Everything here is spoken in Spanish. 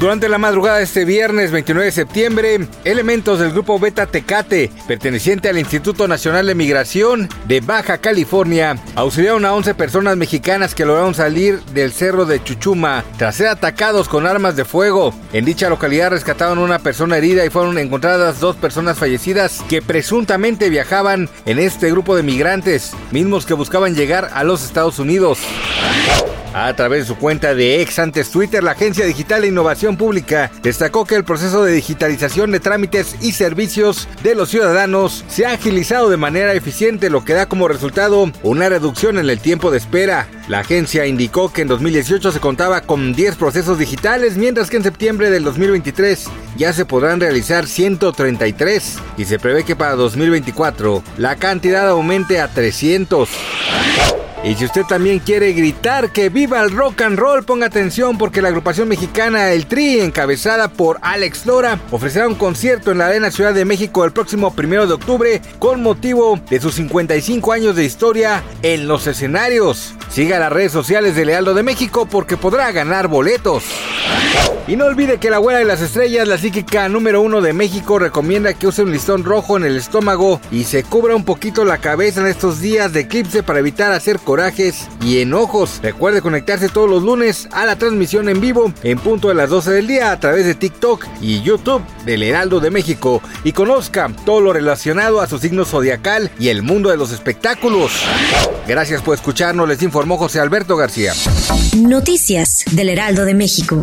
Durante la madrugada de este viernes 29 de septiembre, elementos del grupo Beta Tecate, perteneciente al Instituto Nacional de Migración de Baja California, auxiliaron a 11 personas mexicanas que lograron salir del cerro de Chuchuma tras ser atacados con armas de fuego. En dicha localidad rescataron una persona herida y fueron encontradas dos personas fallecidas que presuntamente viajaban en este grupo de migrantes, mismos que buscaban llegar a los Estados Unidos. A través de su cuenta de ex antes Twitter, la Agencia Digital de Innovación Pública destacó que el proceso de digitalización de trámites y servicios de los ciudadanos se ha agilizado de manera eficiente, lo que da como resultado una reducción en el tiempo de espera. La agencia indicó que en 2018 se contaba con 10 procesos digitales, mientras que en septiembre del 2023 ya se podrán realizar 133 y se prevé que para 2024 la cantidad aumente a 300. Y si usted también quiere gritar que viva el rock and roll, ponga atención porque la agrupación mexicana El Tri, encabezada por Alex Lora, ofrecerá un concierto en la Arena Ciudad de México el próximo primero de octubre con motivo de sus 55 años de historia en los escenarios. Siga las redes sociales de Lealdo de México porque podrá ganar boletos. Y no olvide que la abuela de las estrellas, la psíquica número uno de México, recomienda que use un listón rojo en el estómago y se cubra un poquito la cabeza en estos días de eclipse para evitar hacer corajes y enojos. Recuerde conectarse todos los lunes a la transmisión en vivo en punto de las 12 del día a través de TikTok y YouTube del Heraldo de México y conozca todo lo relacionado a su signo zodiacal y el mundo de los espectáculos. Gracias por escucharnos, les informó José Alberto García. Noticias del Heraldo de México.